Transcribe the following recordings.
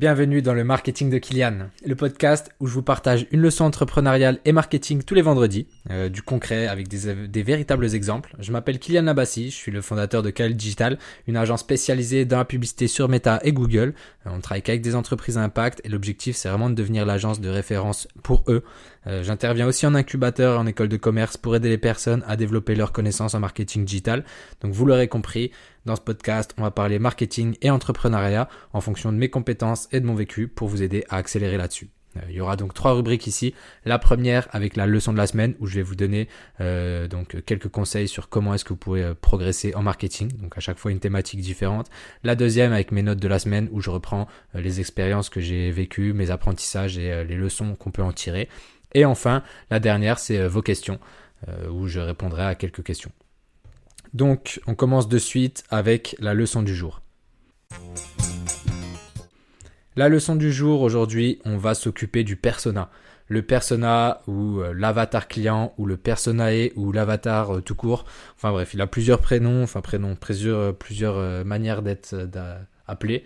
Bienvenue dans le Marketing de Kylian, le podcast où je vous partage une leçon entrepreneuriale et marketing tous les vendredis, euh, du concret avec des, véritables exemples. Je m'appelle Kylian Nabassi, je suis le fondateur de Kyle Digital, une agence spécialisée dans la publicité sur Meta et Google. Euh, on travaille avec des entreprises à impact et l'objectif c'est vraiment de devenir l'agence de référence pour eux. Euh, j'interviens aussi en incubateur et en école de commerce pour aider les personnes à développer leurs connaissances en marketing digital. Donc vous l'aurez compris, dans ce podcast, on va parler marketing et entrepreneuriat en fonction de mes compétences et de mon vécu pour vous aider à accélérer là-dessus. Euh, il y aura donc trois rubriques ici. La première avec la leçon de la semaine où je vais vous donner euh, donc quelques conseils sur comment est-ce que vous pouvez euh, progresser en marketing. Donc à chaque fois une thématique différente. La deuxième avec mes notes de la semaine où je reprends les expériences que j'ai vécues, mes apprentissages et les leçons qu'on peut en tirer. Et enfin la dernière c'est vos questions où je répondrai à quelques questions. Donc, on commence de suite avec la leçon du jour. La leçon du jour, aujourd'hui, on va s'occuper du persona. Le persona ou euh, l'avatar client ou le personae ou l'avatar euh, tout court. Enfin bref, il a plusieurs prénoms, enfin prénoms, plusieurs, euh, plusieurs manières d'être appelé.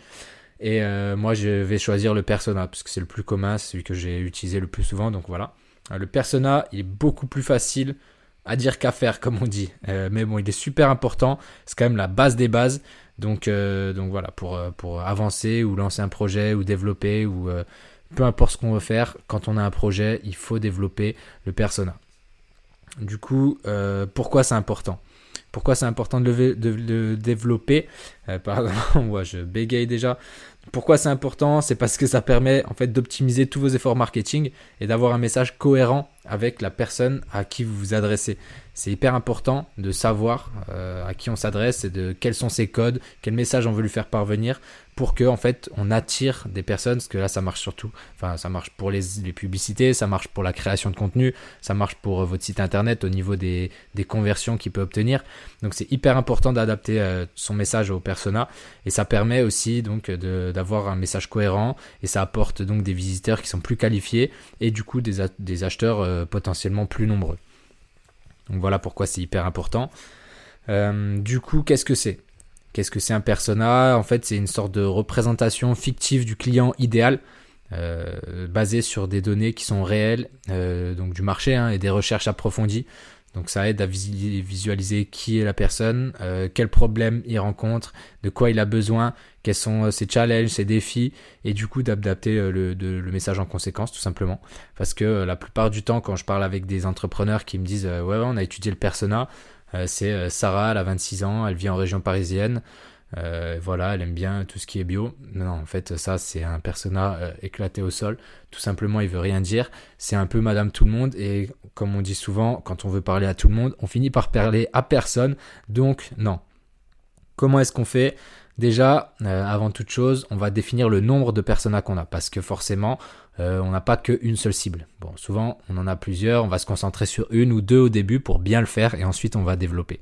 Et moi, je vais choisir le persona parce que c'est le plus commun, celui que j'ai utilisé le plus souvent. Donc voilà. Le persona, il est beaucoup plus facile à dire qu'à faire, comme on dit. Euh, mais bon, il est super important. C'est quand même la base des bases. Donc, euh, voilà, pour, euh, pour avancer ou lancer un projet ou développer ou peu importe ce qu'on veut faire, quand on a un projet, il faut développer le persona. Du coup, pourquoi c'est important? Pourquoi c'est important de le, développer? Pardon, moi je bégaye déjà. Pourquoi c'est important? C'est parce que ça permet en fait d'optimiser tous vos efforts marketing et d'avoir un message cohérent avec la personne à qui vous vous adressez. C'est hyper important de savoir euh, à qui on s'adresse et de quels sont ses codes, quel message on veut lui faire parvenir pour que en fait on attire des personnes parce que là ça marche surtout enfin ça marche pour les, publicités ça marche pour la création de contenu ça marche pour euh, votre site internet au niveau des, conversions qu'il peut obtenir. Donc c'est hyper important d'adapter euh, son message au persona et ça permet aussi donc d'avoir un message cohérent et ça apporte donc des visiteurs qui sont plus qualifiés et du coup des, des acheteurs potentiellement plus nombreux donc voilà pourquoi c'est hyper important du coup qu'est-ce que c'est? Qu'est-ce que c'est un persona? En fait, c'est une sorte de représentation fictive du client idéal, euh, basée sur des données qui sont réelles, euh, donc du marché hein, et des recherches approfondies. Donc ça aide à visualiser qui est la personne, euh, quels problèmes il rencontre, de quoi il a besoin, quels sont ses challenges, ses défis, et du coup d'adapter le, le, message en conséquence tout simplement. Parce que la plupart du temps quand je parle avec des entrepreneurs qui me disent ouais, ouais on a étudié le persona, euh, c'est euh, Sarah, elle a 26 ans, elle vit en région parisienne. Euh, voilà, elle aime bien tout ce qui est bio. Non, en fait, ça, c'est un personnage éclaté au sol. Tout simplement, il veut rien dire. C'est un peu Madame Tout le Monde. Et comme on dit souvent, quand on veut parler à tout le monde, on finit par parler à personne. Donc, non. Comment est-ce qu'on fait? Déjà, avant toute chose, on va définir le nombre de personas qu'on a. Parce que forcément, euh, on n'a pas qu'une seule cible. Bon, souvent, on en a plusieurs, on va se concentrer sur une ou deux au début pour bien le faire et ensuite on va développer.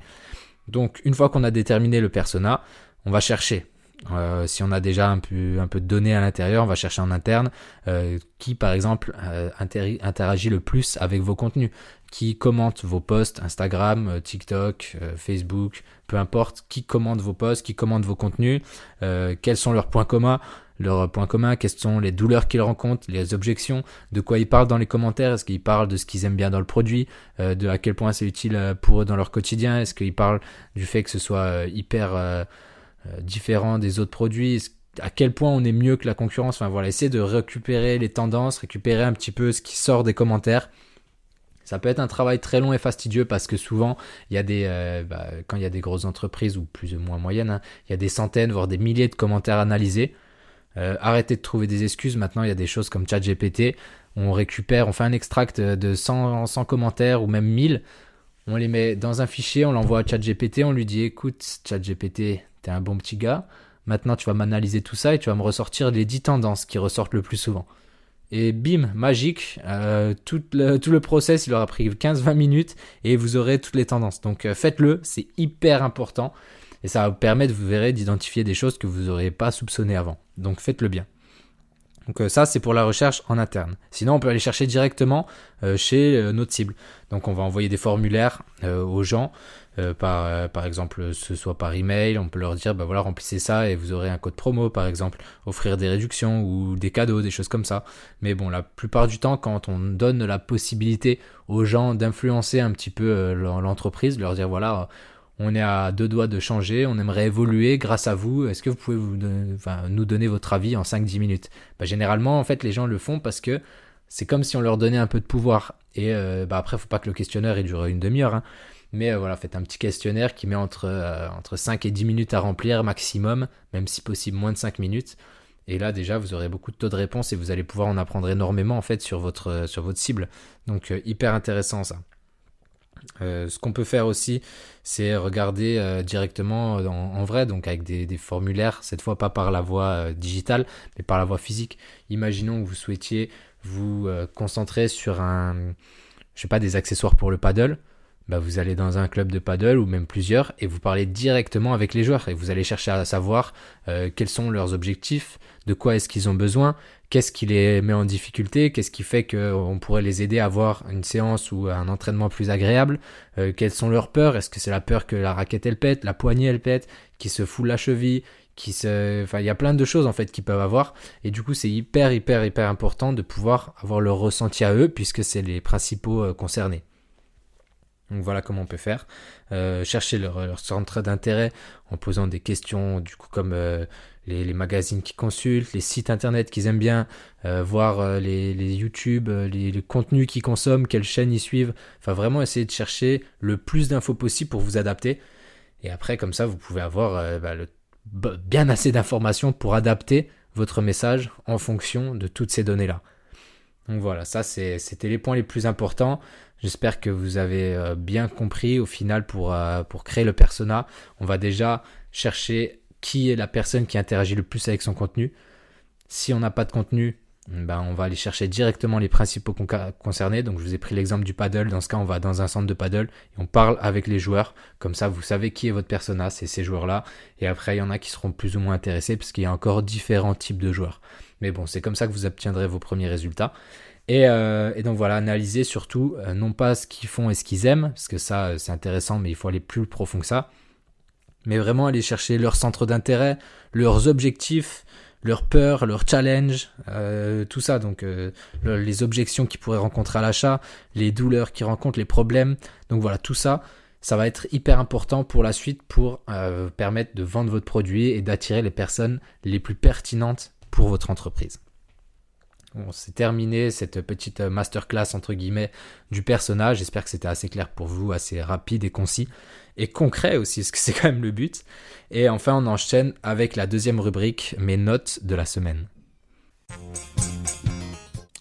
Donc, une fois qu'on a déterminé le persona, on va chercher. Euh, si on a déjà un peu, un de données à l'intérieur, on va chercher en interne euh, qui, par exemple, interagit le plus avec vos contenus, qui commente vos posts Instagram, TikTok, Facebook, peu importe, qui commente vos posts, qui commente vos contenus, quels sont leurs points communs leurs points communs, quelles sont les douleurs qu'ils rencontrent, les objections, de quoi ils parlent dans les commentaires, est-ce qu'ils parlent de ce qu'ils aiment bien dans le produit, euh, de à quel point c'est utile euh, pour eux dans leur quotidien, est-ce qu'ils parlent du fait que ce soit euh, hyper différent des autres produits, à quel point on est mieux que la concurrence, enfin voilà, essayer de récupérer les tendances, récupérer un petit peu ce qui sort des commentaires. Ça peut être un travail très long et fastidieux parce que souvent, il y a des, bah, quand il y a des grosses entreprises ou plus ou moins moyennes, hein, il y a des centaines, voire des milliers de commentaires analysés. Euh, arrêtez de trouver des excuses. Maintenant, il y a des choses comme ChatGPT. On récupère, on fait un extract de 100, 100 commentaires ou même 1000. On les met dans un fichier, on l'envoie à ChatGPT. On lui dit écoute, ChatGPT, t'es un bon petit gars. Maintenant, tu vas m'analyser tout ça et tu vas me ressortir les 10 tendances qui ressortent le plus souvent. Et bim, magique, euh, tout, le, process, il aura pris 15-20 minutes et vous aurez toutes les tendances. Donc euh, faites-le, c'est hyper important. Et ça va vous permettre, vous verrez, d'identifier des choses que vous n'auriez pas soupçonnées avant. Donc faites-le bien. Donc euh, ça, c'est pour la recherche en interne. Sinon, on peut aller chercher directement euh, chez euh, notre cible. Donc on va envoyer des formulaires aux gens, par, par exemple, ce soit par email, on peut leur dire, bah voilà, remplissez ça et vous aurez un code promo, par exemple, offrir des réductions ou des cadeaux, des choses comme ça. Mais bon, la plupart du temps, quand on donne la possibilité aux gens d'influencer un petit peu l'entreprise, leur dire, voilà, on est à deux doigts de changer, on aimerait évoluer grâce à vous, est-ce que vous pouvez nous donner votre avis en 5-10 minutes? Bah, Généralement, en fait, les gens le font parce que c'est comme si on leur donnait un peu de pouvoir. Et euh, bah, après, faut pas que le questionnaire il dure une demi-heure. Hein. Mais euh, voilà, faites un petit questionnaire qui met entre, euh, entre 5 et 10 minutes à remplir maximum, même si possible moins de 5 minutes. Et là déjà, vous aurez beaucoup de taux de réponse et vous allez pouvoir en apprendre énormément en fait sur votre, sur votre cible. Donc hyper intéressant ça. Euh, ce qu'on peut faire aussi, c'est regarder euh, directement en, vrai, donc avec des, formulaires, cette fois pas par la voie euh, digitale, mais par la voie physique. Imaginons que vous souhaitiez vous concentrer sur un, je sais pas, des accessoires pour le paddle. Bah, vous allez dans un club de paddle ou même plusieurs et vous parlez directement avec les joueurs et vous allez chercher à savoir quels sont leurs objectifs, de quoi est-ce qu'ils ont besoin, qu'est-ce qui les met en difficulté, qu'est-ce qui fait qu'on pourrait les aider à avoir une séance ou un entraînement plus agréable, euh, quelles sont leurs peurs, est-ce que c'est la peur que la raquette elle pète, la poignée elle pète, qui se fout la cheville, qui se... Enfin, il y a plein de choses en fait qu'ils peuvent avoir, et du coup c'est hyper hyper hyper important de pouvoir avoir leur ressenti à eux, puisque c'est les principaux euh, concernés. Donc voilà comment on peut faire. Euh, chercher leur, centre d'intérêt en posant des questions du coup comme les, magazines qu'ils consultent, les sites internet qu'ils aiment bien, euh, voir euh, les, YouTube, euh, les, contenus qu'ils consomment, quelles chaînes ils suivent. Enfin, vraiment essayer de chercher le plus d'infos possible pour vous adapter. Et après, comme ça, vous pouvez avoir bah, bien assez d'informations pour adapter votre message en fonction de toutes ces données-là. Donc voilà, ça c'était les points les plus importants. J'espère que vous avez bien compris au final pour, pour créer le persona. On va déjà chercher qui est la personne qui interagit le plus avec son contenu. Si on n'a pas de contenu, ben on va aller chercher directement les principaux concernés. Donc je vous ai pris l'exemple du paddle. Dans ce cas, on va dans un centre de paddle et on parle avec les joueurs. Comme ça, vous savez qui est votre persona, c'est ces joueurs-là. Et après, il y en a qui seront plus ou moins intéressés parce qu'il y a encore différents types de joueurs. Mais bon, c'est comme ça que vous obtiendrez vos premiers résultats. Et, euh, donc voilà, analyser surtout euh, non pas ce qu'ils font et ce qu'ils aiment, parce que ça euh, c'est intéressant, mais il faut aller plus profond que ça mais vraiment aller chercher leur centre d'intérêt, leurs objectifs, leurs peurs, leurs challenges, tout ça. Donc les objections qu'ils pourraient rencontrer à l'achat, les douleurs qu'ils rencontrent, les problèmes. Donc voilà, tout ça, ça va être hyper important pour la suite pour permettre de vendre votre produit et d'attirer les personnes les plus pertinentes pour votre entreprise. Bon, c'est terminé cette petite masterclass entre guillemets du personnage. J'espère que c'était assez clair pour vous, assez rapide et concis et concret aussi, parce que c'est quand même le but. Et enfin, on enchaîne avec la deuxième rubrique, mes notes de la semaine.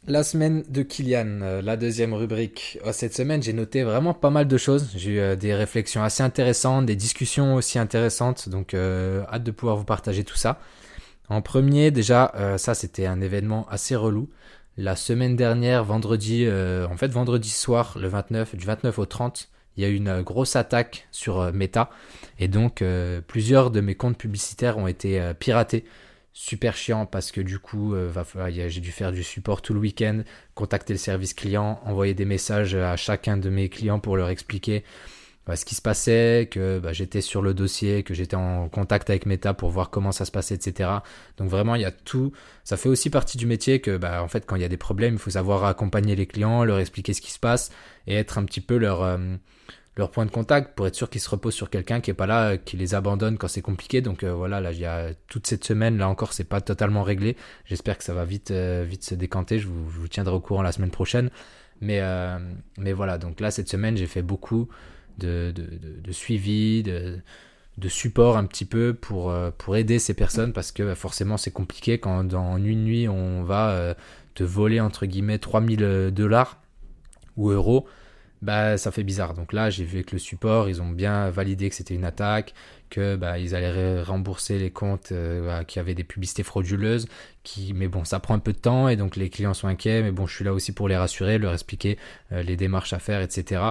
La semaine de Kylian, euh, la deuxième rubrique. Oh, cette semaine, j'ai noté vraiment pas mal de choses. J'ai eu euh, des réflexions assez intéressantes, des discussions aussi intéressantes, donc euh, hâte de pouvoir vous partager tout ça. En premier, déjà, ça c'était un événement assez relou. La semaine dernière, vendredi, en fait vendredi soir, le 29, du 29 au 30, il y a eu une grosse attaque sur euh, Meta et donc euh, plusieurs de mes comptes publicitaires ont été euh, piratés. Super chiant parce que du coup, j'ai dû faire du support tout le week-end, contacter le service client, envoyer des messages à chacun de mes clients pour leur expliquer bah, ce qui se passait, que bah, j'étais sur le dossier, que j'étais en contact avec Meta pour voir comment ça se passait, etc. Donc vraiment, il y a tout. Ça fait aussi partie du métier que, bah, en fait, quand il y a des problèmes, il faut savoir accompagner les clients, leur expliquer ce qui se passe et être un petit peu leur leur point de contact pour être sûr qu'ils se reposent sur quelqu'un qui est pas là, qui les abandonne quand c'est compliqué. Donc euh, voilà, là il y a toute cette semaine, là encore c'est pas totalement réglé. J'espère que ça va vite euh, vite se décanter. Je vous, tiendrai au courant la semaine prochaine. Mais euh, mais voilà, donc là cette semaine j'ai fait beaucoup de, suivi, de, support un petit peu pour pour aider ces personnes parce que forcément c'est compliqué quand dans une nuit on va te voler entre guillemets 3000 dollars ou euros bah ça fait bizarre. Donc là, j'ai vu que le support, ils ont bien validé que c'était une attaque, que bah, ils allaient rembourser les comptes euh, bah, qui avaient des publicités frauduleuses. Qui, mais bon, ça prend un peu de temps et donc les clients sont inquiets. Mais bon, je suis là aussi pour les rassurer, leur expliquer euh, les démarches à faire, etc.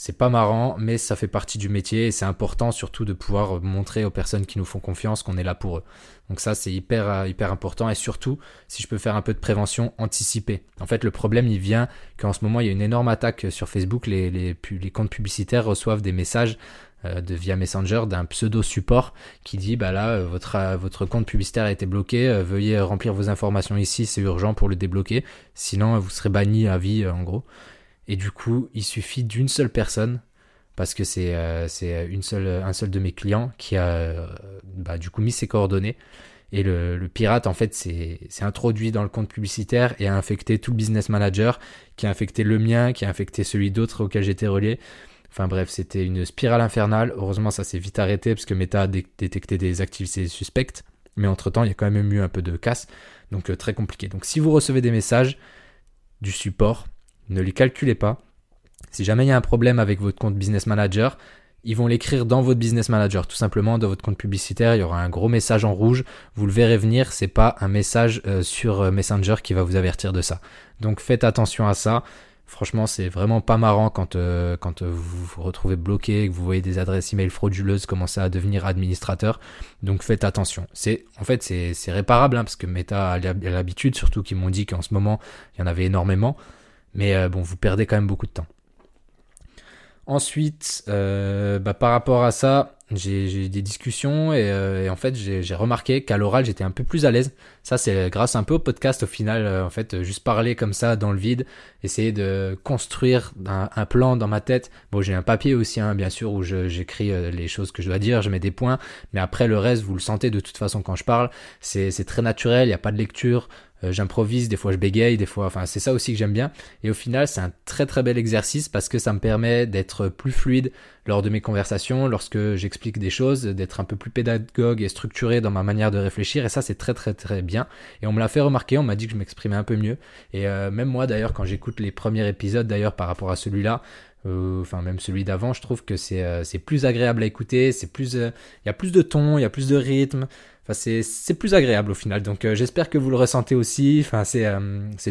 C'est pas marrant, mais ça fait partie du métier et c'est important surtout de pouvoir montrer aux personnes qui nous font confiance qu'on est là pour eux. Donc ça, c'est hyper, euh, hyper important et surtout, si je peux faire un peu de prévention, anticiper. En fait, le problème, il vient qu'en ce moment, il y a une énorme attaque sur Facebook. Les, les, les comptes publicitaires reçoivent des messages euh, de via Messenger d'un pseudo support qui dit bah là euh, votre votre compte publicitaire a été bloqué veuillez remplir vos informations ici c'est urgent pour le débloquer sinon vous serez banni à vie en gros et du coup, il suffit d'une seule personne, parce que c'est euh, seule, un seul de mes clients qui a euh, bah, du coup mis ses coordonnées. Et le, pirate, en fait, s'est introduit dans le compte publicitaire et a infecté tout le business manager, qui a infecté le mien, qui a infecté celui d'autres auquel j'étais relié. Enfin bref, c'était une spirale infernale. Heureusement, ça s'est vite arrêté parce que Meta a détecté des activités suspectes. Mais entre-temps, il y a quand même eu un peu de casse. Donc euh, très compliqué. Donc si vous recevez des messages du support, ne les calculez pas. Si jamais il y a un problème avec votre compte Business Manager, ils vont l'écrire dans votre Business Manager, tout simplement dans votre compte publicitaire. Il y aura un gros message en rouge. Vous le verrez venir. C'est pas un message euh, sur euh, Messenger qui va vous avertir de ça. Donc faites attention à ça. Franchement, c'est vraiment pas marrant quand, euh, vous vous retrouvez bloqué, que vous voyez des adresses email frauduleuses commencer à devenir administrateur. Donc faites attention. C'est en fait c'est réparable hein, parce que Meta a l'habitude, surtout qu'ils m'ont dit qu'en ce moment il y en avait énormément. Mais euh, bon, vous perdez quand même beaucoup de temps. Ensuite, euh, bah, par rapport à ça, j'ai eu des discussions euh, et, en fait j'ai remarqué qu'à l'oral j'étais un peu plus à l'aise. Ça c'est grâce un peu au podcast au final, en fait juste parler comme ça dans le vide, essayer de construire un, plan dans ma tête. Bon j'ai un papier aussi hein, bien sûr où j'écris les choses que je dois dire, je mets des points, mais après le reste vous le sentez de toute façon quand je parle, c'est très naturel, il n'y a pas de lecture, euh, j'improvise, des fois je bégaye, des fois, enfin c'est ça aussi que j'aime bien. Et au final, c'est un très très bel exercice parce que ça me permet d'être plus fluide lors de mes conversations, lorsque j'explique des choses, d'être un peu plus pédagogue et structuré dans ma manière de réfléchir. Et ça, c'est très très très bien. Et on me l'a fait remarquer, on m'a dit que je m'exprimais un peu mieux. Et euh, même moi d'ailleurs, quand j'écoute les premiers épisodes d'ailleurs par rapport à celui-là, euh, enfin même celui d'avant, je trouve que c'est c'est plus agréable à écouter, c'est plus, il y a plus de ton, il y a plus de rythme, c'est plus agréable au final. Donc euh, j'espère que vous le ressentez aussi. Enfin, c'est euh,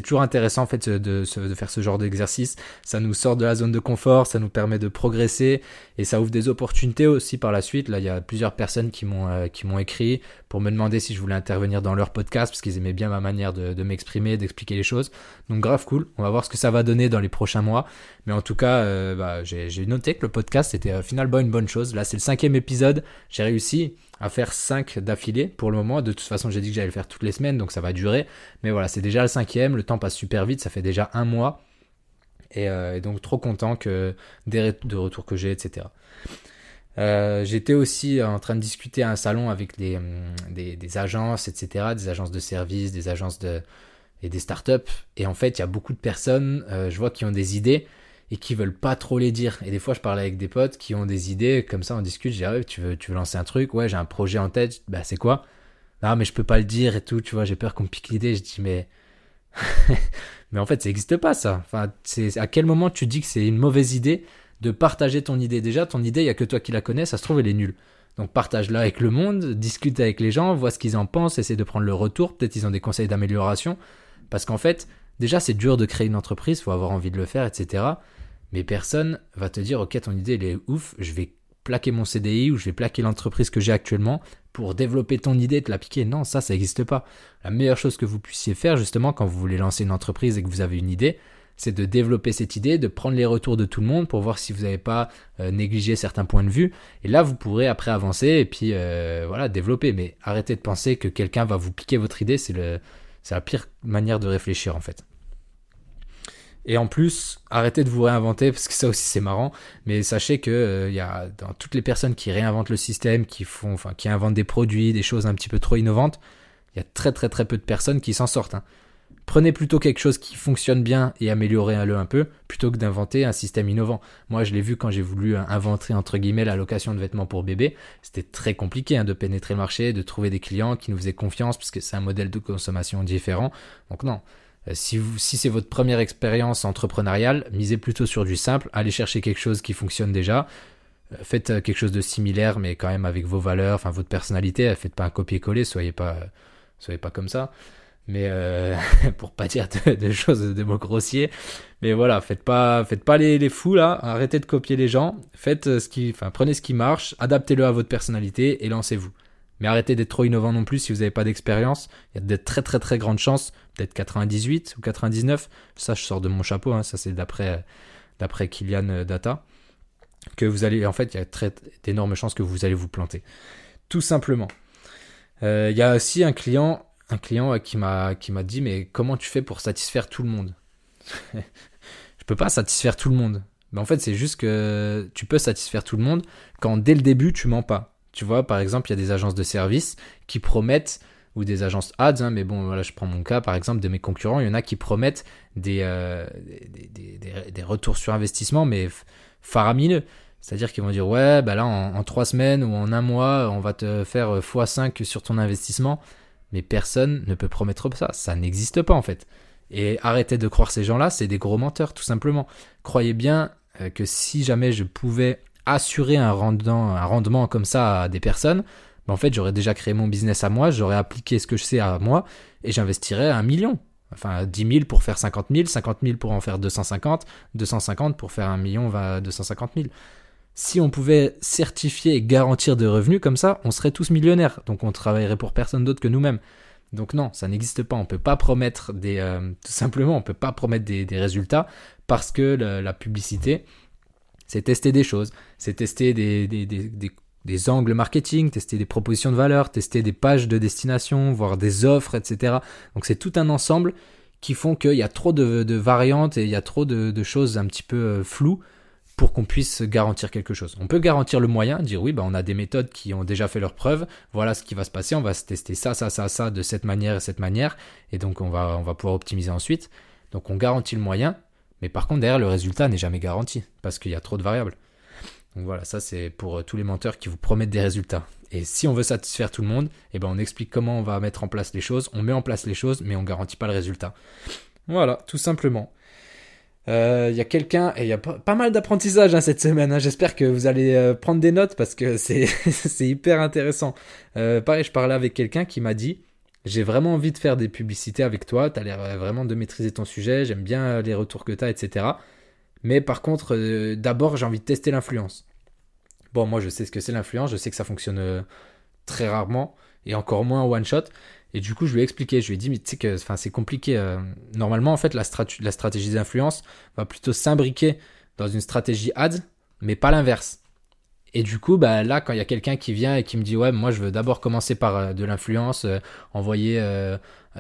toujours intéressant en fait de, faire ce genre d'exercice. Ça nous sort de la zone de confort, ça nous permet de progresser et ça ouvre des opportunités aussi par la suite. Là, il y a plusieurs personnes qui m'ont euh, écrit pour me demander si je voulais intervenir dans leur podcast parce qu'ils aimaient bien ma manière de, de m'exprimer, d'expliquer les choses. Donc grave cool. On va voir ce que ça va donner dans les prochains mois. Mais en tout cas, bah, j'ai noté que le podcast c'était finalement une bonne chose. Là, c'est le cinquième épisode. J'ai réussi à faire 5 d'affilée pour le moment. De toute façon, j'ai dit que j'allais le faire toutes les semaines, donc ça va durer. Mais voilà, c'est déjà le cinquième, le temps passe super vite, ça fait déjà un mois. Et, euh, donc trop content que des de retours que j'ai, etc. Euh, j'étais aussi en train de discuter à un salon avec des, hum, agences, etc., des agences de services, des agences de, et des startups. Et en fait, il y a beaucoup de personnes, euh, je vois, qui ont des idées, et qui veulent pas trop les dire. Et des fois, je parle avec des potes qui ont des idées, comme ça, on discute, je dis, ah tu veux, tu veux lancer un truc, ouais, j'ai un projet en tête, bah, c'est quoi? Non, mais je peux pas le dire et tout, tu vois, j'ai peur qu'on pique l'idée, je dis, mais, mais en fait, ça n'existe pas, ça. Enfin, c'est, à quel moment tu dis que c'est une mauvaise idée de partager ton idée? Déjà, ton idée, il y a que toi qui la connais, ça se trouve, elle est nulle. Donc partage-la avec le monde, discute avec les gens, vois ce qu'ils en pensent, essaie de prendre le retour, peut-être ils ont des conseils d'amélioration. Parce qu'en fait, déjà c'est dur de créer une entreprise, faut avoir envie de le faire, etc. Mais personne va te dire, ok, ton idée, elle est ouf, je vais plaquer mon CDI ou je vais plaquer l'entreprise que j'ai actuellement pour développer ton idée te l'appliquer. Non, ça, ça n'existe pas. La meilleure chose que vous puissiez faire, justement, quand vous voulez lancer une entreprise et que vous avez une idée, c'est de développer cette idée, de prendre les retours de tout le monde pour voir si vous n'avez pas euh, négligé certains points de vue. Et là, vous pourrez après avancer et puis euh, voilà, développer. Mais arrêtez de penser que quelqu'un va vous piquer votre idée, c'est le, c'est la pire manière de réfléchir en fait. Et en plus, arrêtez de vous réinventer parce que ça aussi c'est marrant. Mais sachez que euh, y a dans toutes les personnes qui réinventent le système, qui font, qui inventent des produits, des choses un petit peu trop innovantes, il y a très très très peu de personnes qui s'en sortent. Hein. Prenez plutôt quelque chose qui fonctionne bien et améliorez-le un peu, plutôt que d'inventer un système innovant. Moi, je l'ai vu quand j'ai voulu inventer, entre guillemets, la location de vêtements pour bébé. C'était très compliqué hein, de pénétrer le marché, de trouver des clients qui nous faisaient confiance, parce que c'est un modèle de consommation différent. Donc non, euh, si, si c'est votre première expérience entrepreneuriale, misez plutôt sur du simple, allez chercher quelque chose qui fonctionne déjà. Euh, faites euh, quelque chose de similaire, mais quand même avec vos valeurs, enfin votre personnalité. Faites pas un copier-coller, soyez pas, soyez pas comme ça. Mais euh, pour pas dire de, choses de mots grossiers. Mais voilà, faites pas, faites pas les, les fous là, arrêtez de copier les gens, faites euh, ce qui, enfin prenez ce qui marche, adaptez-le à votre personnalité et lancez-vous. Mais arrêtez d'être trop innovant non plus si vous n'avez pas d'expérience. Il y a de très très très grandes chances, peut-être 98 ou 99, ça je sors de mon chapeau, hein, ça c'est d'après d'après Kylian euh, Data, que vous allez, en fait, il y a très d'énormes chances que vous allez vous planter. Tout simplement. Il y a aussi un client un client qui m'a qui m'a dit mais comment tu fais pour satisfaire tout le monde? Je peux pas satisfaire tout le monde. Mais en fait, c'est juste que tu peux satisfaire tout le monde quand dès le début tu mens pas. Tu vois, par exemple, il y a des agences de services qui promettent ou des agences ads, hein, mais bon, voilà, je prends mon cas, par exemple, de mes concurrents, il y en a qui promettent des, euh, des, des, des, retours sur investissement, mais faramineux. C'est-à-dire qu'ils vont dire, ouais, bah là, en, en, trois semaines ou en un mois, on va te faire x5 sur ton investissement. Mais personne ne peut promettre ça. Ça n'existe pas en fait. Et arrêtez de croire ces gens-là, c'est des gros menteurs, tout simplement. Croyez bien euh, que si jamais je pouvais assurer un rendement, comme ça à des personnes, ben en fait, j'aurais déjà créé mon business à moi, j'aurais appliqué ce que je sais à moi, et j'investirais un million. Enfin, 10 000 pour faire 50 000, 50 000 pour en faire 250, 250 pour faire un million, 250 000 si on pouvait certifier et garantir de revenus comme ça, on serait tous millionnaires. Donc on travaillerait pour personne d'autre que nous-mêmes. Donc non, ça n'existe pas. On peut pas promettre des, euh, tout simplement, on peut pas promettre des, résultats parce que la, publicité, c'est tester des choses, c'est tester des, des, angles marketing, tester des propositions de valeur, tester des pages de destination, voir des offres, etc. Donc c'est tout un ensemble qui font qu'il y a trop de, variantes et il y a trop de, choses un petit peu euh, floues pour qu'on puisse garantir quelque chose. On peut garantir le moyen, dire oui, bah on a des méthodes qui ont déjà fait leurs preuves, voilà ce qui va se passer, on va se tester ça, ça, ça, ça, de cette manière et cette manière, et donc on va, on va pouvoir optimiser ensuite. Donc on garantit le moyen, mais par contre derrière le résultat n'est jamais garanti, parce qu'il y a trop de variables. Donc voilà, ça c'est pour euh, tous les menteurs qui vous promettent des résultats. Et si on veut satisfaire tout le monde, eh ben on explique comment on va mettre en place les choses, on met en place les choses, mais on garantit pas le résultat. Voilà, tout simplement. Il euh, y a quelqu'un, et il y a pas, mal d'apprentissage hein, cette semaine. Hein. J'espère que vous allez euh, prendre des notes parce que c'est hyper intéressant. Euh, pareil, je parlais avec quelqu'un qui m'a dit J'ai vraiment envie de faire des publicités avec toi. Tu as l'air vraiment de maîtriser ton sujet. J'aime bien les retours que tu as, etc. Mais par contre, d'abord, j'ai envie de tester l'influence. Bon, moi, je sais ce que c'est l'influence. Je sais que ça fonctionne très rarement et encore moins en one shot. Et du coup, je lui ai expliqué, je lui ai dit, mais tu sais que c'est compliqué. Euh. normalement, en fait, la, la stratégie d'influence va plutôt s'imbriquer dans une stratégie ads, mais pas l'inverse. Et du coup, bah, là, quand il y a quelqu'un qui vient et qui me dit, ouais, moi, je veux d'abord commencer par euh, de l'influence, euh, envoyer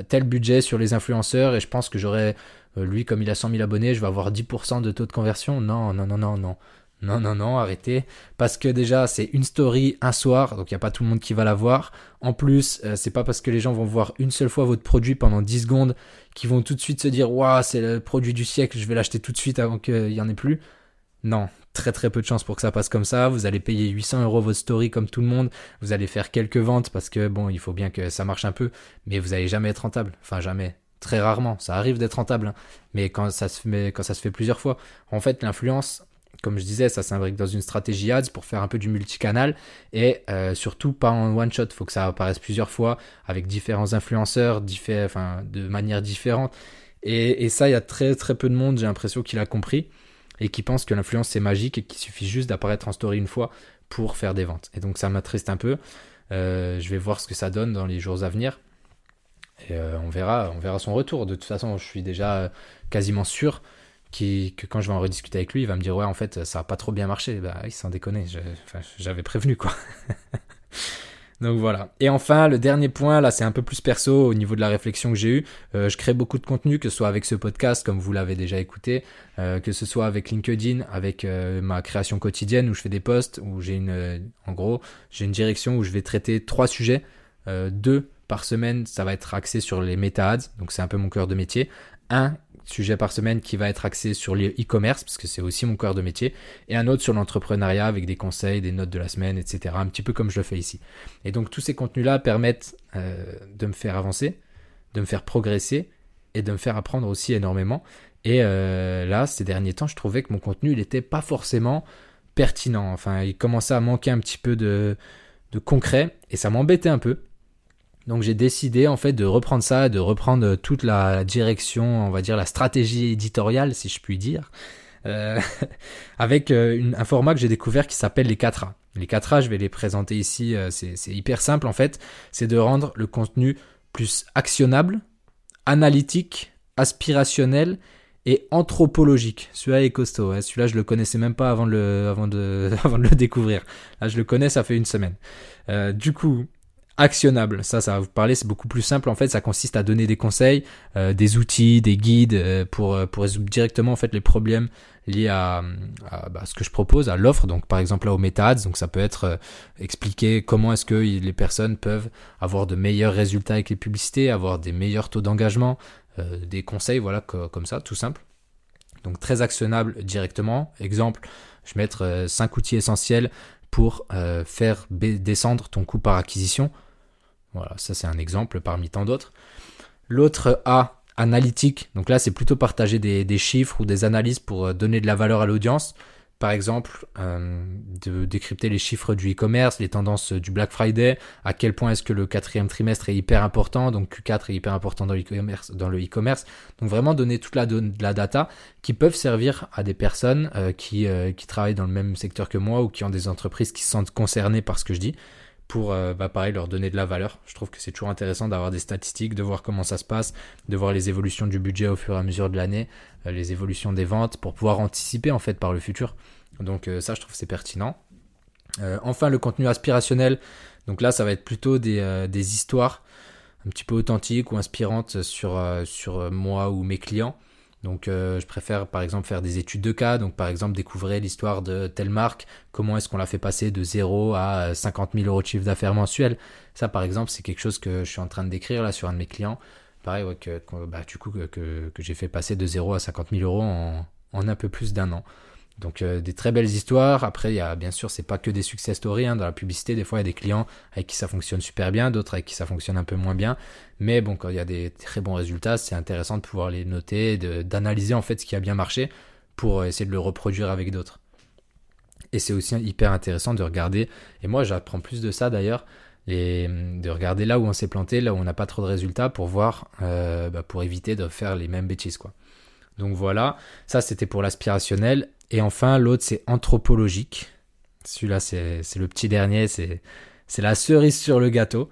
tel budget sur les influenceurs, et je pense que j'aurai, lui, comme il a 100 000 abonnés, je vais avoir 10% de taux de conversion. Non, non, non, non, non. Non, non, non, arrêtez. Parce que déjà, c'est une story un soir, donc il n'y a pas tout le monde qui va la voir. En plus, euh, c'est pas parce que les gens vont voir une seule fois votre produit pendant 10 secondes qu'ils vont tout de suite se dire Waouh, c'est le produit du siècle, je vais l'acheter tout de suite avant qu'il n'y en ait plus. Non, très très peu de chance pour que ça passe comme ça. Vous allez payer 800 euros votre story comme tout le monde. Vous allez faire quelques ventes parce que bon, il faut bien que ça marche un peu, mais vous allez jamais être rentable. Enfin, jamais. Très rarement. Ça arrive d'être rentable, hein. mais quand ça se fait, quand ça se fait plusieurs fois. En fait, l'influence, comme je disais, ça s'imbrique dans une stratégie ads pour faire un peu du multicanal et euh, surtout pas en one shot. Il faut que ça apparaisse plusieurs fois avec différents influenceurs, de manière différente. Et, ça, il y a très très peu de monde, j'ai l'impression, qu'il a compris et qui pense que l'influence c'est magique et qu'il suffit juste d'apparaître en story une fois pour faire des ventes. Et donc ça m'attriste un peu. Euh, je vais voir ce que ça donne dans les jours à venir. Et euh, on verra, on verra son retour. De toute façon, je suis déjà quasiment sûr que quand je vais en rediscuter avec lui, il va me dire ouais en fait ça a pas trop bien marché. Bah il s'en déconne, j'avais prévenu quoi. Donc voilà. Et enfin, le dernier point, là, c'est un peu plus perso au niveau de la réflexion que j'ai eue. Euh, je crée beaucoup de contenu, que ce soit avec ce podcast, comme vous l'avez déjà écouté, euh, que ce soit avec LinkedIn, avec euh, ma création quotidienne où je fais des posts, où j'ai une, en gros, j'ai une direction où je vais traiter trois sujets, deux par semaine, ça va être axé sur les meta ads, donc c'est un peu mon cœur de métier. Un sujet par semaine qui va être axé sur l'e-commerce, parce que c'est aussi mon cœur de métier, et un autre sur l'entrepreneuriat avec des conseils, des notes de la semaine, etc. Un petit peu comme je le fais ici. Et donc tous ces contenus-là permettent euh, de me faire avancer, de me faire progresser et de me faire apprendre aussi énormément. Et euh, là, ces derniers temps, je trouvais que mon contenu, n'était pas forcément pertinent. Enfin, il commençait à manquer un petit peu de concret, et ça m'embêtait un peu. Donc j'ai décidé en fait de reprendre ça, de reprendre toute la direction, on va dire la stratégie éditoriale, si je puis dire, euh, avec euh, un format que j'ai découvert qui s'appelle les 4A. Les 4A, je vais les présenter ici, euh, c'est hyper simple en fait, c'est de rendre le contenu plus actionnable, analytique, aspirationnel et anthropologique. Celui-là est costaud. Hein. Celui-là, je le connaissais même pas avant de le, avant de, avant de le découvrir. Là, je le connais, ça fait une semaine. du coup, actionnable. Ça, ça va vous parler, c'est beaucoup plus simple. En fait, ça consiste à donner des conseils, euh, des outils, des guides euh, pour, euh, pour résoudre directement en fait les problèmes liés à, bah, ce que je propose, à l'offre. Donc, par exemple, là, au MetaAds, donc ça peut être expliquer comment est-ce que les personnes peuvent avoir de meilleurs résultats avec les publicités, avoir des meilleurs taux d'engagement, des conseils, voilà, comme ça, tout simple. Donc, très actionnable directement. Exemple, je vais mettre 5 outils essentiels pour faire descendre ton coût par acquisition. Voilà, ça c'est un exemple parmi tant d'autres. L'autre A, analytique. Donc là, c'est plutôt partager des, chiffres ou des analyses pour euh, donner de la valeur à l'audience. Par exemple, euh, de décrypter les chiffres du e-commerce, les tendances du Black Friday, à quel point est-ce que le quatrième trimestre est hyper important, donc Q4 est hyper important dans le e-commerce. Donc vraiment donner toute la data qui peuvent servir à des personnes euh, qui, qui travaillent dans le même secteur que moi ou qui ont des entreprises qui se sentent concernées par ce que je dis pour, euh, bah, pareil, leur donner de la valeur. Je trouve que c'est toujours intéressant d'avoir des statistiques, de voir comment ça se passe, de voir les évolutions du budget au fur et à mesure de l'année, euh, les évolutions des ventes, pour pouvoir anticiper en fait par le futur. Donc euh, ça, je trouve c'est pertinent. enfin, le contenu aspirationnel. Donc là, ça va être plutôt des, des histoires un petit peu authentiques ou inspirantes sur, sur moi ou mes clients. Donc euh, je préfère par exemple faire des études de cas, donc par exemple découvrir l'histoire de telle marque, comment est-ce qu'on l'a fait passer de 0 à 50 000 euros de chiffre d'affaires mensuel. Ça par exemple c'est quelque chose que je suis en train de décrire là sur un de mes clients. Pareil que, bah, du coup que, j'ai fait passer de 0 à 50 000 euros en un peu plus d'un an. Donc euh, des très belles histoires. Après, il y a bien sûr, c'est pas que des success stories. Hein. Dans la publicité, des fois, il y a des clients avec qui ça fonctionne super bien, d'autres avec qui ça fonctionne un peu moins bien. Mais bon, quand il y a des très bons résultats, c'est intéressant de pouvoir les noter, d'analyser en fait ce qui a bien marché pour essayer de le reproduire avec d'autres. Et c'est aussi hyper intéressant de regarder. Et moi, j'apprends plus de ça d'ailleurs. de regarder là où on s'est planté, là où on n'a pas trop de résultats pour voir, euh, bah, pour éviter de faire les mêmes bêtises quoi. Donc voilà, ça c'était pour l'aspirationnel. Et enfin, l'autre, c'est anthropologique. Celui-là, c'est le petit dernier, c'est la cerise sur le gâteau.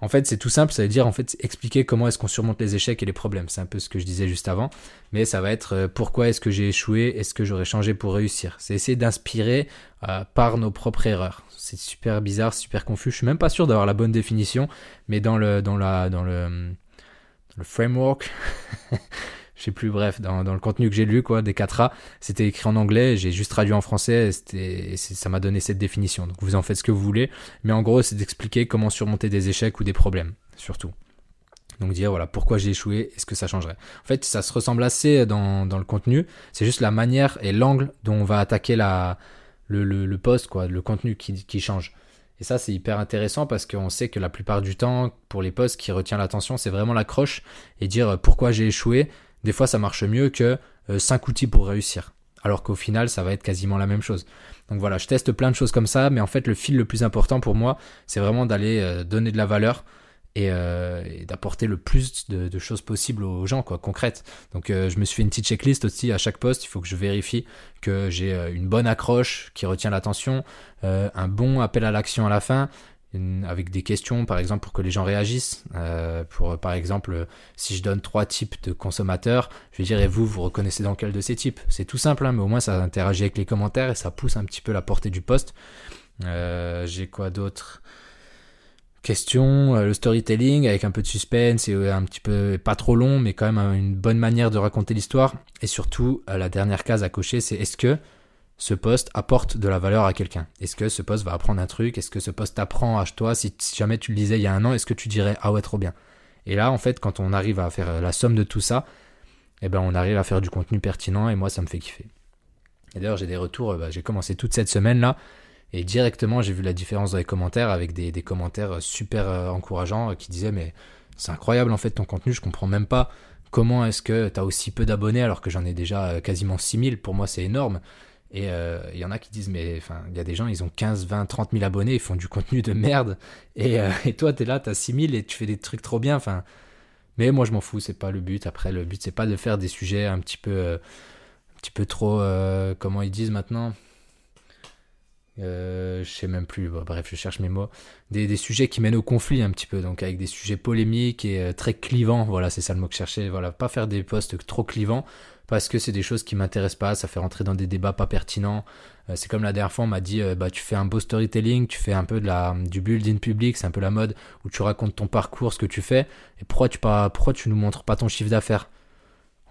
En fait, c'est tout simple, ça veut dire en fait expliquer comment est-ce qu'on surmonte les échecs et les problèmes. C'est un peu ce que je disais juste avant, mais ça va être euh, pourquoi est-ce que j'ai échoué, est-ce que j'aurais changé pour réussir? C'est essayer d'inspirer euh, par nos propres erreurs. C'est super bizarre, super confus. Je suis même pas sûr d'avoir la bonne définition, mais dans le dans la dans le, le framework je sais plus, bref, dans, le contenu que j'ai lu, quoi, des 4A, c'était écrit en anglais, j'ai juste traduit en français, et, ça m'a donné cette définition. Donc vous en faites ce que vous voulez, mais en gros, c'est d'expliquer comment surmonter des échecs ou des problèmes, surtout. Donc dire voilà pourquoi j'ai échoué, est-ce que ça changerait? En fait, ça se ressemble assez dans, le contenu, c'est juste la manière et l'angle dont on va attaquer la, le, le, le post, quoi, le contenu qui, qui change. Et ça, c'est hyper intéressant parce qu'on sait que la plupart du temps, pour les posts, qui retient l'attention, c'est vraiment l'accroche et dire pourquoi j'ai échoué des fois ça marche mieux que 5 euh, outils pour réussir. Alors qu'au final, ça va être quasiment la même chose. Donc voilà, je teste plein de choses comme ça, mais en fait, le fil le plus important pour moi, c'est vraiment d'aller euh, donner de la valeur euh, et, d'apporter le plus de, choses possibles aux gens, quoi, concrètes. Donc je me suis fait une petite checklist aussi à chaque poste. Il faut que je vérifie que j'ai une bonne accroche qui retient l'attention, un bon appel à l'action à la fin, avec des questions, par exemple, pour que les gens réagissent. Euh, pour, par exemple, si je donne trois types de consommateurs, je vais dire, et vous, vous reconnaissez dans quel de ces types? C'est tout simple, hein, mais au moins ça interagit avec les commentaires et ça pousse un petit peu la portée du poste. Euh, j'ai quoi d'autre? Question, euh, le storytelling avec un peu de suspense et un petit peu pas trop long, mais quand même une bonne manière de raconter l'histoire. Et surtout, la dernière case à cocher, c'est est-ce que ce poste apporte de la valeur à quelqu'un. Est-ce que ce poste va apprendre un truc? Est-ce que ce poste t'apprend à toi? Si, jamais tu le lisais il y a un an, est-ce que tu dirais ah ouais trop bien? Et là en fait quand on arrive à faire la somme de tout ça, eh ben on arrive à faire du contenu pertinent et moi ça me fait kiffer. Et d'ailleurs j'ai des retours, bah, j'ai commencé toute cette semaine là et directement j'ai vu la différence dans les commentaires avec des, commentaires super euh, encourageants qui disaient mais c'est incroyable en fait ton contenu, je comprends même pas comment est-ce que tu as aussi peu d'abonnés alors que j'en ai déjà euh, quasiment 6000, pour moi c'est énorme. Et il y en a qui disent, mais il y a des gens, ils ont 15, 20, 30 000 abonnés, ils font du contenu de merde. Et, et toi, tu es là, tu as 6 000 et tu fais des trucs trop bien. Enfin, mais moi, je m'en fous, c'est pas le but. Après, le but, c'est pas de faire des sujets un petit peu, un petit peu trop, comment ils disent maintenant? Euh, je sais même plus, bref, je cherche mes mots, des, sujets qui mènent au conflit un petit peu, donc avec des sujets polémiques et euh, très clivants, voilà, c'est ça le mot que je cherchais, voilà, pas faire des posts trop clivants, parce que c'est des choses qui m'intéressent pas, ça fait rentrer dans des débats pas pertinents, euh, c'est comme la dernière fois, on m'a dit, bah tu fais un beau storytelling, tu fais un peu de la, du build-in public, c'est un peu la mode, où tu racontes ton parcours, ce que tu fais, et pourquoi tu, pas, pourquoi tu nous montres pas ton chiffre d'affaires?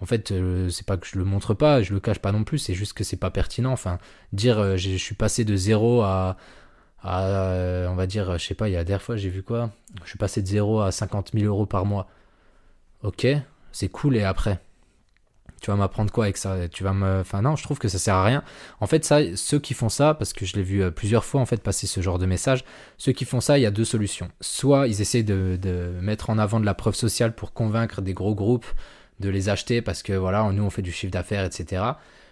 En fait, euh, c'est pas que je le montre pas, je le cache pas non plus, c'est juste que c'est pas pertinent. Enfin, dire euh, je suis passé de 0 à, à on va dire, je sais pas, il y a dernière fois j'ai vu quoi? Je suis passé de 0 à 50 000 euros par mois. Ok, c'est cool et après? Tu vas m'apprendre quoi avec ça? Tu vas me, enfin non, je trouve que ça sert à rien. En fait, ça, ceux qui font ça, parce que je l'ai vu euh, plusieurs fois en fait passer ce genre de message, ceux qui font ça, il y a deux solutions. Soit ils essaient de mettre en avant de la preuve sociale pour convaincre des gros groupes de les acheter parce que voilà, nous on fait du chiffre d'affaires, etc.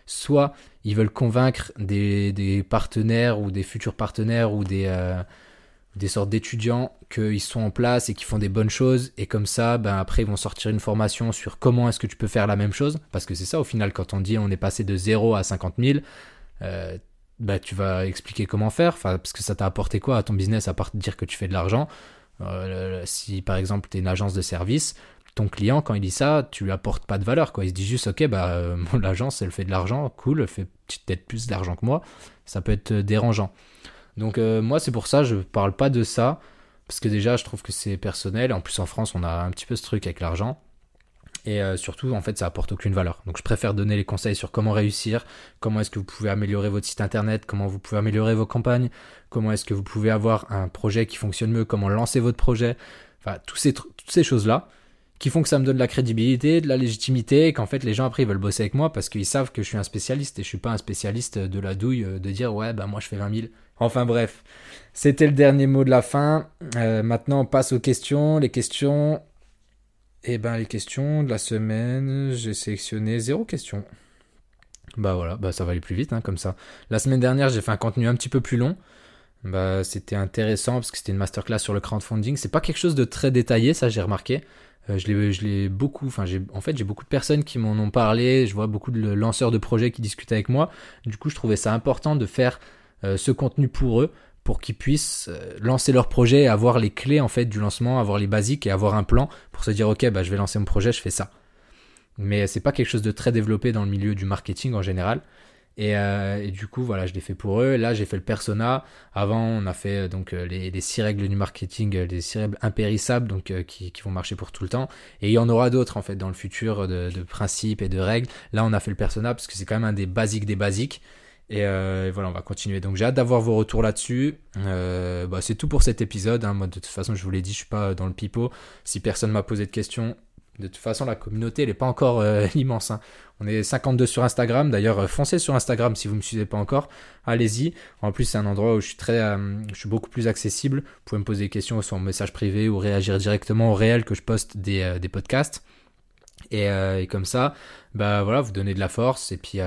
Soit ils veulent convaincre des, partenaires ou des futurs partenaires ou des, euh, des sortes d'étudiants qu'ils sont en place et qu'ils font des bonnes choses et comme ça, ben après ils vont sortir une formation sur comment est-ce que tu peux faire la même chose parce que c'est ça au final quand on dit on est passé de 0 à 50 000, euh, ben, tu vas expliquer comment faire, parce que ça t'a apporté quoi à ton business à part dire que tu fais de l'argent? Euh, si par exemple tu es une agence de service, ton client, quand il dit ça, tu lui apportes pas de valeur. Quoi. Il se dit juste, ok, bah, euh, l'agence, elle fait de l'argent, cool, elle fait peut-être plus d'argent que moi. Ça peut être euh, dérangeant. Donc, euh, moi, c'est pour ça, je parle pas de ça. Parce que déjà, je trouve que c'est personnel. En plus, en France, on a un petit peu ce truc avec l'argent. Et surtout, en fait, ça apporte aucune valeur. Donc, je préfère donner les conseils sur comment réussir, comment est-ce que vous pouvez améliorer votre site internet, comment vous pouvez améliorer vos campagnes, comment est-ce que vous pouvez avoir un projet qui fonctionne mieux, comment lancer votre projet. Enfin, tous ces, toutes ces choses-là qui font que ça me donne de la crédibilité, de la légitimité, et qu'en fait les gens après ils veulent bosser avec moi parce qu'ils savent que je suis un spécialiste et je suis pas un spécialiste de la douille euh, de dire ouais bah moi je fais 20 000. Enfin bref, c'était le dernier mot de la fin. Euh, maintenant on passe aux questions. Les questions, eh ben les questions de la semaine, j'ai sélectionné zéro question. Bah voilà, bah ça va aller plus vite hein, comme ça. La semaine dernière j'ai fait un contenu un petit peu plus long. Bah, c'était intéressant parce que c'était une masterclass sur le crowdfunding. C'est pas quelque chose de très détaillé, ça j'ai remarqué. Euh, je l'ai beaucoup, en fait j'ai beaucoup de personnes qui m'en ont parlé, je vois beaucoup de lanceurs de projets qui discutent avec moi. Du coup, je trouvais ça important de faire euh, ce contenu pour eux pour qu'ils puissent euh, lancer leur projet et avoir les clés en fait du lancement, avoir les basiques et avoir un plan pour se dire OK, bah je vais lancer mon projet, je fais ça. Mais c'est pas quelque chose de très développé dans le milieu du marketing en général. Euh, et, du coup, voilà, je l'ai fait pour eux. Là, j'ai fait le persona. Avant, on a fait euh, donc euh, les, les, six règles du marketing, les six règles impérissables, donc qui, vont marcher pour tout le temps. Et il y en aura d'autres en fait dans le futur de, de, principes et de règles. Là, on a fait le persona parce que c'est quand même un des basiques des basiques. Et, voilà, on va continuer. Donc j'ai hâte d'avoir vos retours là-dessus. bah, c'est tout pour cet épisode. Hein. Moi, de toute façon, je vous l'ai dit, je suis pas dans le pipeau. Si personne m'a posé de questions, de toute façon, la communauté, elle n'est pas encore euh, immense. Hein. On est 52 sur Instagram. D'ailleurs, euh, foncez sur Instagram si vous ne me suivez pas encore. Allez-y. En plus, c'est un endroit où je suis très, euh, beaucoup plus accessible. Vous pouvez me poser des questions sur mon message privé ou réagir directement au réel que je poste des, podcasts. Et, comme ça, bah voilà, vous donnez de la force. Et puis,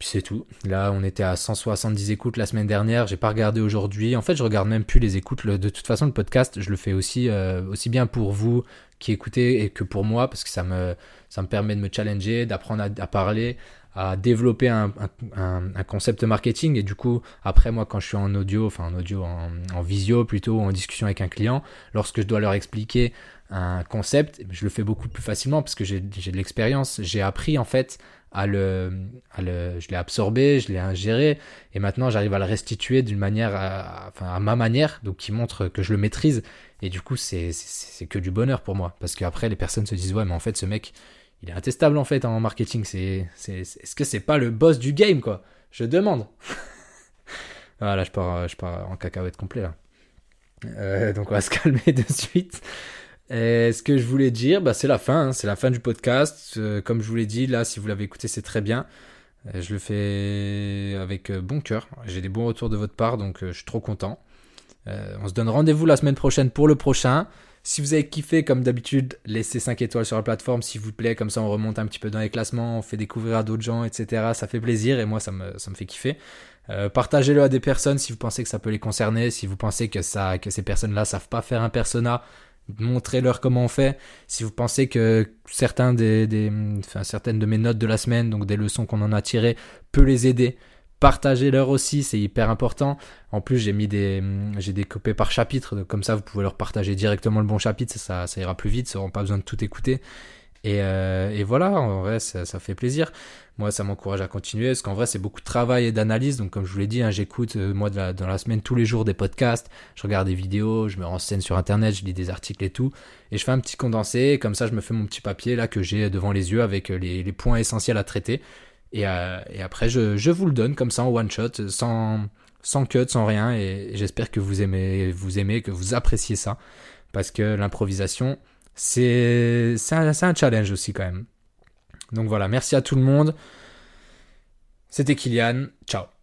c'est tout. Là, on était à 170 écoutes la semaine dernière. J'ai pas regardé aujourd'hui. En fait, je regarde même plus les écoutes. de toute façon, le podcast, je le fais aussi, aussi bien pour vous qui écoutez et que pour moi, parce que ça me, ça me permet de me challenger, d'apprendre à, parler, à développer un, un, concept marketing. Et du coup, après, moi, quand je suis en audio, enfin en audio, en, visio plutôt, en discussion avec un client, lorsque je dois leur expliquer un concept, je le fais beaucoup plus facilement parce que j'ai de l'expérience. J'ai appris en fait à le, à le, je l'ai absorbé, je l'ai ingéré, et maintenant j'arrive à le restituer d'une manière, à, enfin à ma manière, donc qui montre que je le maîtrise, et du coup c'est que du bonheur pour moi, parce qu'après les personnes se disent ouais mais en fait ce mec il est intestable en fait en marketing, est-ce que c'est pas le boss du game quoi? Je demande. voilà, je pars, je pars en cacahuète complet là. Euh, donc on va se calmer de suite. Et ce que je voulais dire, bah, c'est la fin, hein. c'est la fin du podcast. Euh, comme je vous l'ai dit, là, si vous l'avez écouté, c'est très bien. Euh, je le fais avec bon cœur. J'ai des bons retours de votre part, donc je suis trop content. On se donne rendez-vous la semaine prochaine pour le prochain. Si vous avez kiffé, comme d'habitude, laissez 5 étoiles sur la plateforme, s'il vous plaît. Comme ça, on remonte un petit peu dans les classements, on fait découvrir à d'autres gens, etc. Ça fait plaisir et moi, ça me, ça me fait kiffer. Euh, partagez-le à des personnes si vous pensez que ça peut les concerner, si vous pensez que, ça, que ces personnes-là savent pas faire un persona, montrez-leur comment on fait. Si vous pensez que certains des, des, certaines de mes notes de la semaine, donc des leçons qu'on en a tirées, peut les aider, partagez-leur aussi, c'est hyper important. En plus, j'ai mis des, j'ai découpé par chapitre, comme ça vous pouvez leur partager directement le bon chapitre, ça, ira plus vite, ça n'aura pas besoin de tout écouter. Et, euh, voilà, en vrai, ça, fait plaisir. Moi, ça m'encourage à continuer, parce qu'en vrai, c'est beaucoup de travail et d'analyse. Donc, comme je vous l'ai dit, hein, j'écoute, euh, moi, dans la semaine, tous les jours des podcasts. Je regarde des vidéos, je me renseigne sur Internet, je lis des articles et tout. Et je fais un petit condensé, comme ça, je me fais mon petit papier, là, que j'ai devant les yeux, avec les, les points essentiels à traiter. Et, euh, et après, je, vous le donne, comme ça, en one shot, sans, sans cut, sans rien. Et, et j'espère que vous aimez, vous aimez, que vous appréciez ça. Parce que l'improvisation, c'est un, un challenge aussi quand même. Donc voilà, merci à tout le monde. C'était Kylian. Ciao.